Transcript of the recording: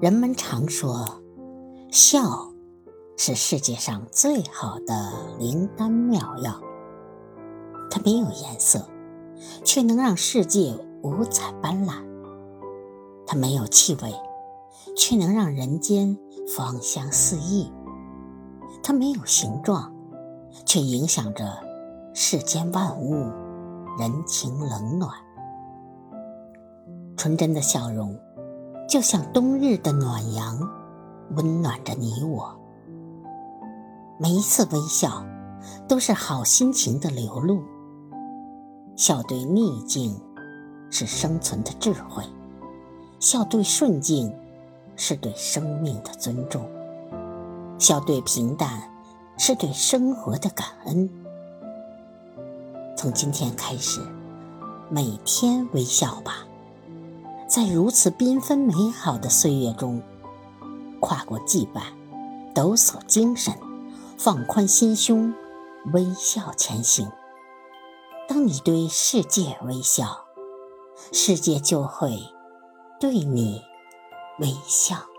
人们常说，笑是世界上最好的灵丹妙药。它没有颜色，却能让世界五彩斑斓；它没有气味，却能让人间芳香四溢；它没有形状，却影响着世间万物人情冷暖。纯真的笑容。就像冬日的暖阳，温暖着你我。每一次微笑，都是好心情的流露。笑对逆境，是生存的智慧；笑对顺境，是对生命的尊重；笑对平淡，是对生活的感恩。从今天开始，每天微笑吧。在如此缤纷美好的岁月中，跨过羁绊，抖擞精神，放宽心胸，微笑前行。当你对世界微笑，世界就会对你微笑。